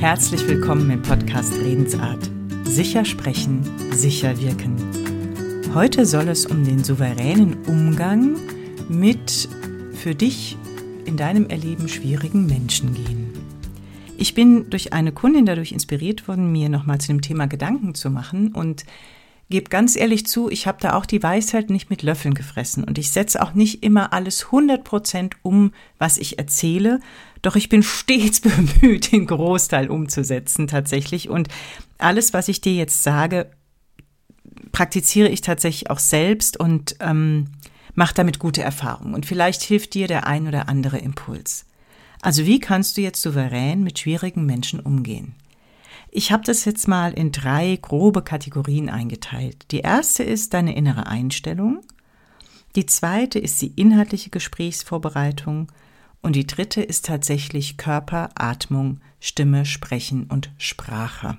Herzlich willkommen im Podcast Redensart. Sicher sprechen, sicher wirken. Heute soll es um den souveränen Umgang mit für dich in deinem Erleben schwierigen Menschen gehen. Ich bin durch eine Kundin dadurch inspiriert worden, mir nochmal zu dem Thema Gedanken zu machen und gebe ganz ehrlich zu, ich habe da auch die Weisheit nicht mit Löffeln gefressen und ich setze auch nicht immer alles 100% um, was ich erzähle, doch ich bin stets bemüht, den Großteil umzusetzen tatsächlich und alles, was ich dir jetzt sage, praktiziere ich tatsächlich auch selbst und ähm, mache damit gute Erfahrungen und vielleicht hilft dir der ein oder andere Impuls. Also wie kannst du jetzt souverän mit schwierigen Menschen umgehen? Ich habe das jetzt mal in drei grobe Kategorien eingeteilt. Die erste ist deine innere Einstellung, die zweite ist die inhaltliche Gesprächsvorbereitung und die dritte ist tatsächlich Körper, Atmung, Stimme, Sprechen und Sprache.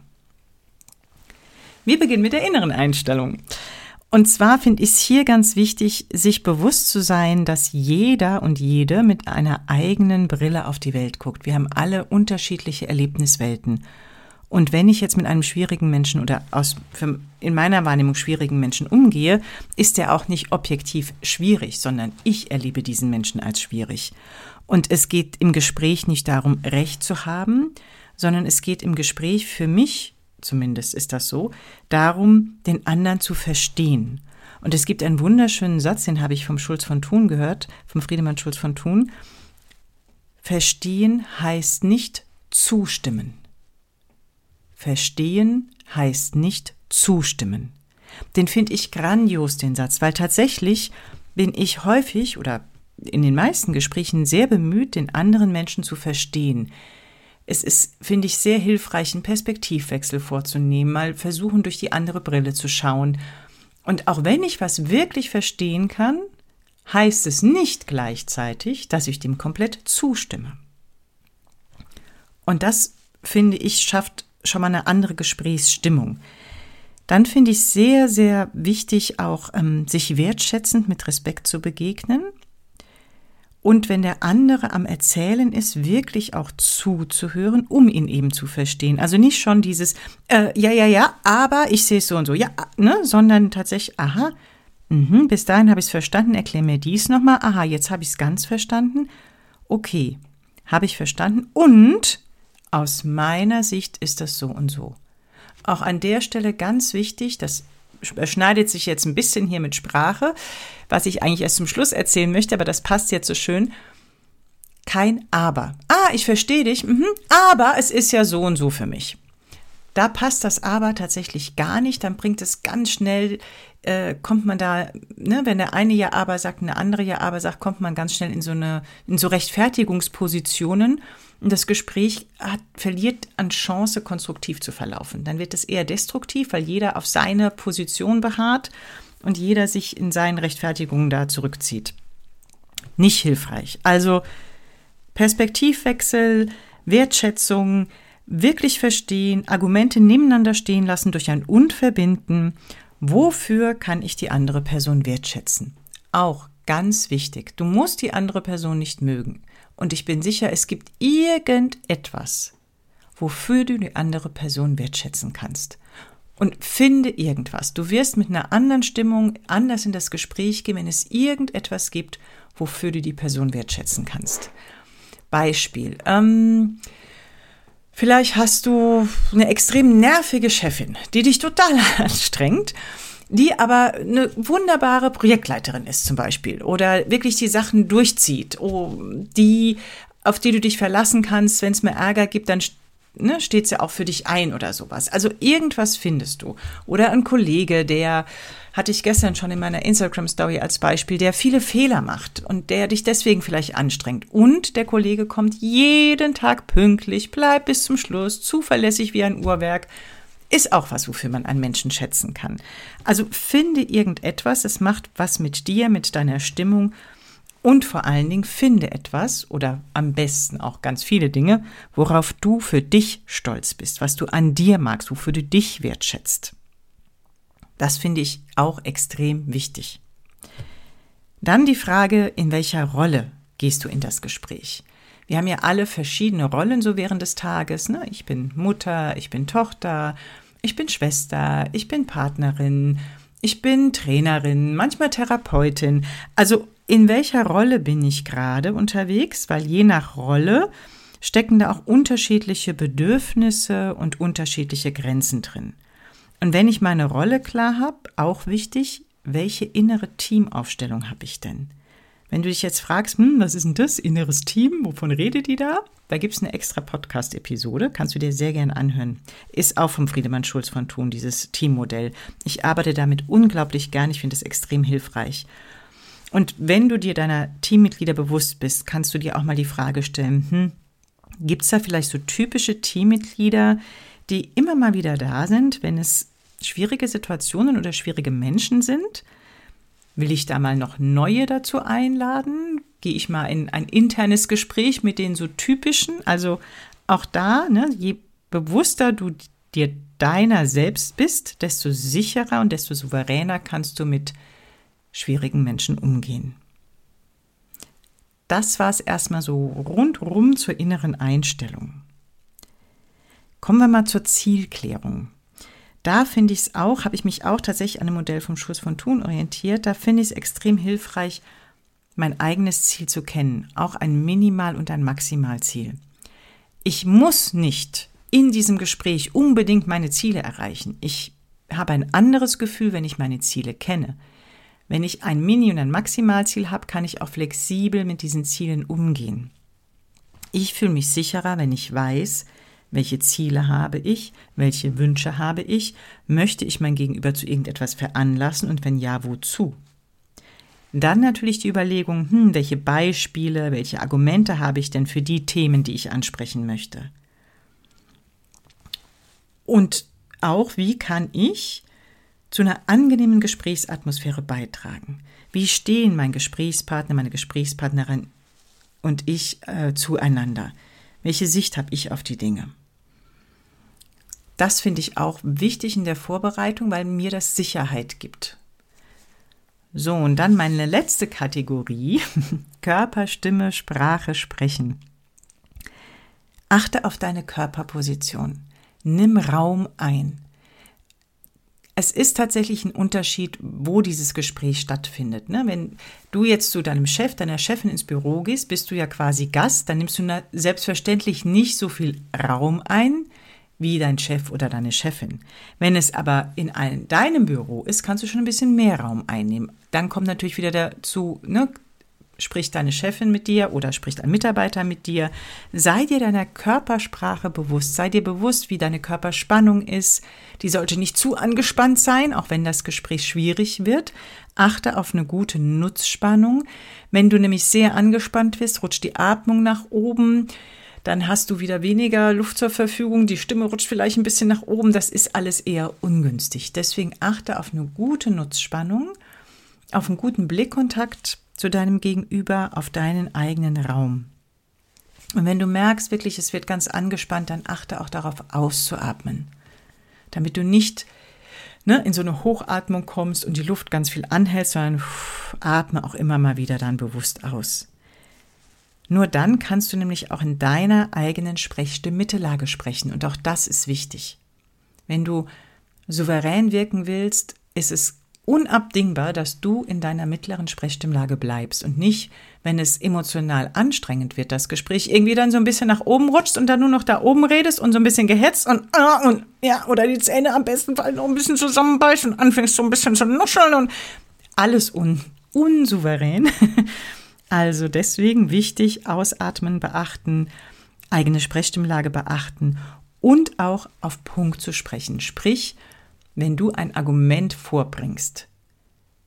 Wir beginnen mit der inneren Einstellung. Und zwar finde ich es hier ganz wichtig, sich bewusst zu sein, dass jeder und jede mit einer eigenen Brille auf die Welt guckt. Wir haben alle unterschiedliche Erlebniswelten. Und wenn ich jetzt mit einem schwierigen Menschen oder aus, in meiner Wahrnehmung schwierigen Menschen umgehe, ist er auch nicht objektiv schwierig, sondern ich erlebe diesen Menschen als schwierig. Und es geht im Gespräch nicht darum, Recht zu haben, sondern es geht im Gespräch für mich, zumindest ist das so, darum, den anderen zu verstehen. Und es gibt einen wunderschönen Satz, den habe ich vom Schulz von Thun gehört, vom Friedemann Schulz von Thun. Verstehen heißt nicht zustimmen. Verstehen heißt nicht zustimmen. Den finde ich grandios, den Satz, weil tatsächlich bin ich häufig oder in den meisten Gesprächen sehr bemüht, den anderen Menschen zu verstehen. Es ist, finde ich, sehr hilfreich, einen Perspektivwechsel vorzunehmen, mal versuchen, durch die andere Brille zu schauen. Und auch wenn ich was wirklich verstehen kann, heißt es nicht gleichzeitig, dass ich dem komplett zustimme. Und das, finde ich, schafft schon mal eine andere Gesprächsstimmung. Dann finde ich sehr, sehr wichtig, auch ähm, sich wertschätzend mit Respekt zu begegnen. Und wenn der andere am Erzählen ist, wirklich auch zuzuhören, um ihn eben zu verstehen. Also nicht schon dieses, äh, ja, ja, ja, aber ich sehe es so und so, ja, ne, sondern tatsächlich, aha, mh, bis dahin habe ich es verstanden, erklär mir dies nochmal, aha, jetzt habe ich es ganz verstanden, okay, habe ich verstanden und aus meiner Sicht ist das so und so. Auch an der Stelle ganz wichtig, das schneidet sich jetzt ein bisschen hier mit Sprache, was ich eigentlich erst zum Schluss erzählen möchte, aber das passt jetzt so schön. Kein Aber. Ah, ich verstehe dich, mhm, aber es ist ja so und so für mich. Da passt das Aber tatsächlich gar nicht, dann bringt es ganz schnell, äh, kommt man da, ne, wenn der eine ja Aber sagt, eine andere ja Aber sagt, kommt man ganz schnell in so eine, in so Rechtfertigungspositionen und das Gespräch hat, verliert an Chance, konstruktiv zu verlaufen. Dann wird es eher destruktiv, weil jeder auf seine Position beharrt und jeder sich in seinen Rechtfertigungen da zurückzieht. Nicht hilfreich. Also Perspektivwechsel, Wertschätzung, wirklich verstehen, Argumente nebeneinander stehen lassen durch ein Und verbinden. Wofür kann ich die andere Person wertschätzen? Auch ganz wichtig. Du musst die andere Person nicht mögen. Und ich bin sicher, es gibt irgendetwas, wofür du die andere Person wertschätzen kannst. Und finde irgendwas. Du wirst mit einer anderen Stimmung anders in das Gespräch gehen, wenn es irgendetwas gibt, wofür du die Person wertschätzen kannst. Beispiel. Ähm, vielleicht hast du eine extrem nervige Chefin, die dich total anstrengt die aber eine wunderbare Projektleiterin ist zum Beispiel oder wirklich die Sachen durchzieht, oh, die, auf die du dich verlassen kannst, wenn es mehr Ärger gibt, dann ne, steht sie auch für dich ein oder sowas. Also irgendwas findest du. Oder ein Kollege, der hatte ich gestern schon in meiner Instagram-Story als Beispiel, der viele Fehler macht und der dich deswegen vielleicht anstrengt. Und der Kollege kommt jeden Tag pünktlich, bleibt bis zum Schluss, zuverlässig wie ein Uhrwerk ist auch was, wofür man einen Menschen schätzen kann. Also finde irgendetwas, es macht was mit dir, mit deiner Stimmung und vor allen Dingen finde etwas oder am besten auch ganz viele Dinge, worauf du für dich stolz bist, was du an dir magst, wofür du dich wertschätzt. Das finde ich auch extrem wichtig. Dann die Frage, in welcher Rolle gehst du in das Gespräch? Wir haben ja alle verschiedene Rollen so während des Tages. Ne? Ich bin Mutter, ich bin Tochter, ich bin Schwester, ich bin Partnerin, ich bin Trainerin, manchmal Therapeutin. Also in welcher Rolle bin ich gerade unterwegs? Weil je nach Rolle stecken da auch unterschiedliche Bedürfnisse und unterschiedliche Grenzen drin. Und wenn ich meine Rolle klar habe, auch wichtig, welche innere Teamaufstellung habe ich denn? Wenn du dich jetzt fragst, hm, was ist denn das, inneres Team, wovon redet die da? Da gibt es eine extra Podcast-Episode, kannst du dir sehr gerne anhören. Ist auch vom Friedemann Schulz von Thun, dieses Teammodell. Ich arbeite damit unglaublich gern, ich finde es extrem hilfreich. Und wenn du dir deiner Teammitglieder bewusst bist, kannst du dir auch mal die Frage stellen, hm, gibt es da vielleicht so typische Teammitglieder, die immer mal wieder da sind, wenn es schwierige Situationen oder schwierige Menschen sind? Will ich da mal noch neue dazu einladen? Gehe ich mal in ein internes Gespräch mit den so typischen? Also auch da, ne, je bewusster du dir deiner selbst bist, desto sicherer und desto souveräner kannst du mit schwierigen Menschen umgehen. Das war es erstmal so rundrum zur inneren Einstellung. Kommen wir mal zur Zielklärung. Da finde ich es auch, habe ich mich auch tatsächlich an dem Modell vom Schuss von Thun orientiert. Da finde ich es extrem hilfreich, mein eigenes Ziel zu kennen, auch ein Minimal- und ein Maximalziel. Ich muss nicht in diesem Gespräch unbedingt meine Ziele erreichen. Ich habe ein anderes Gefühl, wenn ich meine Ziele kenne. Wenn ich ein Mini- und ein Maximalziel habe, kann ich auch flexibel mit diesen Zielen umgehen. Ich fühle mich sicherer, wenn ich weiß, welche Ziele habe ich, welche Wünsche habe ich, möchte ich mein Gegenüber zu irgendetwas veranlassen und wenn ja, wozu? Dann natürlich die Überlegung, hm, welche Beispiele, welche Argumente habe ich denn für die Themen, die ich ansprechen möchte? Und auch, wie kann ich zu einer angenehmen Gesprächsatmosphäre beitragen? Wie stehen mein Gesprächspartner, meine Gesprächspartnerin und ich äh, zueinander? Welche Sicht habe ich auf die Dinge? Das finde ich auch wichtig in der Vorbereitung, weil mir das Sicherheit gibt. So, und dann meine letzte Kategorie, Körper, Stimme, Sprache, Sprechen. Achte auf deine Körperposition. Nimm Raum ein es ist tatsächlich ein Unterschied, wo dieses Gespräch stattfindet. Ne? Wenn du jetzt zu deinem Chef, deiner Chefin ins Büro gehst, bist du ja quasi Gast, dann nimmst du selbstverständlich nicht so viel Raum ein wie dein Chef oder deine Chefin. Wenn es aber in ein, deinem Büro ist, kannst du schon ein bisschen mehr Raum einnehmen. Dann kommt natürlich wieder dazu, ne, spricht deine Chefin mit dir oder spricht ein Mitarbeiter mit dir. Sei dir deiner Körpersprache bewusst. Sei dir bewusst, wie deine Körperspannung ist. Die sollte nicht zu angespannt sein, auch wenn das Gespräch schwierig wird. Achte auf eine gute Nutzspannung. Wenn du nämlich sehr angespannt bist, rutscht die Atmung nach oben. Dann hast du wieder weniger Luft zur Verfügung. Die Stimme rutscht vielleicht ein bisschen nach oben. Das ist alles eher ungünstig. Deswegen achte auf eine gute Nutzspannung, auf einen guten Blickkontakt zu deinem Gegenüber auf deinen eigenen Raum. Und wenn du merkst wirklich, es wird ganz angespannt, dann achte auch darauf auszuatmen, damit du nicht ne, in so eine Hochatmung kommst und die Luft ganz viel anhältst, sondern pff, atme auch immer mal wieder dann bewusst aus. Nur dann kannst du nämlich auch in deiner eigenen Sprechstimme Mittellage sprechen und auch das ist wichtig. Wenn du souverän wirken willst, ist es unabdingbar, dass du in deiner mittleren Sprechstimmlage bleibst und nicht, wenn es emotional anstrengend wird, das Gespräch irgendwie dann so ein bisschen nach oben rutscht und dann nur noch da oben redest und so ein bisschen gehetzt und, ah, und ja, oder die Zähne am besten Fall noch ein bisschen zusammenbeißt und anfängst so ein bisschen zu nuscheln und alles un, unsouverän. Also deswegen wichtig, ausatmen, beachten, eigene Sprechstimmlage beachten und auch auf Punkt zu sprechen. Sprich, wenn du ein Argument vorbringst,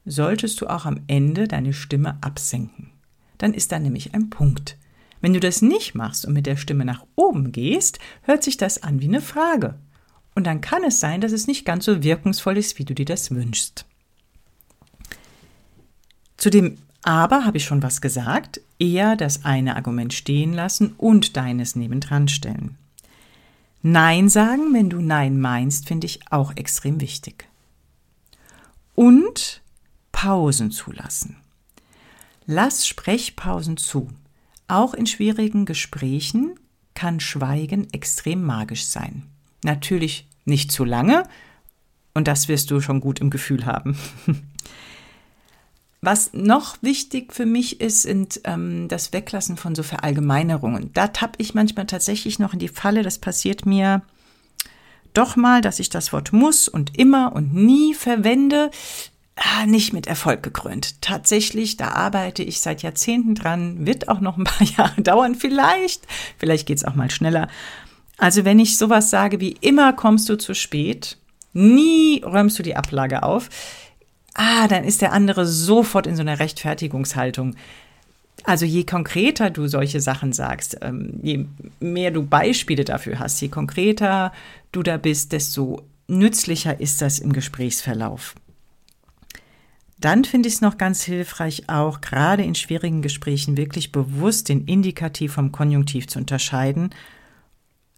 solltest du auch am Ende deine Stimme absenken. Dann ist da nämlich ein Punkt. Wenn du das nicht machst und mit der Stimme nach oben gehst, hört sich das an wie eine Frage. Und dann kann es sein, dass es nicht ganz so wirkungsvoll ist, wie du dir das wünschst. Zu dem Aber habe ich schon was gesagt, eher das eine Argument stehen lassen und deines nebendran stellen. Nein sagen, wenn du Nein meinst, finde ich auch extrem wichtig. Und Pausen zulassen. Lass Sprechpausen zu. Auch in schwierigen Gesprächen kann Schweigen extrem magisch sein. Natürlich nicht zu lange, und das wirst du schon gut im Gefühl haben. Was noch wichtig für mich ist, sind ähm, das Weglassen von so Verallgemeinerungen. Da tappe ich manchmal tatsächlich noch in die Falle. Das passiert mir doch mal, dass ich das Wort muss und immer und nie verwende. Ah, nicht mit Erfolg gekrönt. Tatsächlich, da arbeite ich seit Jahrzehnten dran, wird auch noch ein paar Jahre dauern, vielleicht. Vielleicht geht's auch mal schneller. Also wenn ich sowas sage wie immer kommst du zu spät, nie räumst du die Ablage auf, ah, dann ist der andere sofort in so einer Rechtfertigungshaltung. Also je konkreter du solche Sachen sagst, ähm, je mehr du Beispiele dafür hast, je konkreter du da bist, desto nützlicher ist das im Gesprächsverlauf. Dann finde ich es noch ganz hilfreich, auch gerade in schwierigen Gesprächen wirklich bewusst den Indikativ vom Konjunktiv zu unterscheiden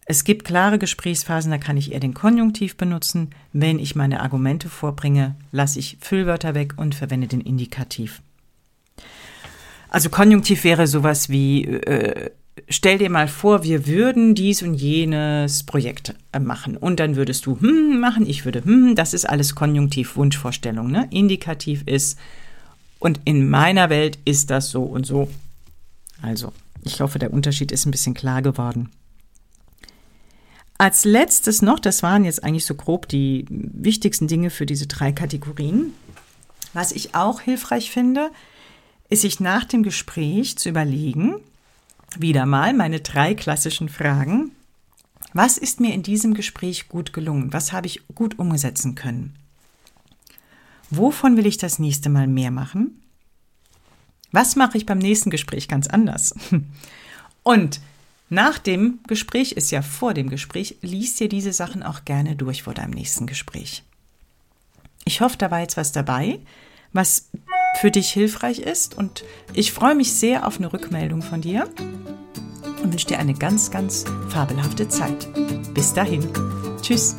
es gibt klare Gesprächsphasen, da kann ich eher den Konjunktiv benutzen. Wenn ich meine Argumente vorbringe, lasse ich Füllwörter weg und verwende den Indikativ. Also Konjunktiv wäre sowas wie, äh, stell dir mal vor, wir würden dies und jenes Projekt äh, machen. Und dann würdest du hm machen, ich würde hm, das ist alles Konjunktiv, Wunschvorstellung. Ne? Indikativ ist, und in meiner Welt ist das so und so. Also, ich hoffe, der Unterschied ist ein bisschen klar geworden. Als letztes noch, das waren jetzt eigentlich so grob die wichtigsten Dinge für diese drei Kategorien. Was ich auch hilfreich finde, ist sich nach dem Gespräch zu überlegen, wieder mal meine drei klassischen Fragen. Was ist mir in diesem Gespräch gut gelungen? Was habe ich gut umsetzen können? Wovon will ich das nächste Mal mehr machen? Was mache ich beim nächsten Gespräch ganz anders? Und nach dem Gespräch ist ja vor dem Gespräch, liest dir diese Sachen auch gerne durch vor deinem nächsten Gespräch. Ich hoffe, da war jetzt was dabei, was für dich hilfreich ist und ich freue mich sehr auf eine Rückmeldung von dir und wünsche dir eine ganz, ganz fabelhafte Zeit. Bis dahin. Tschüss.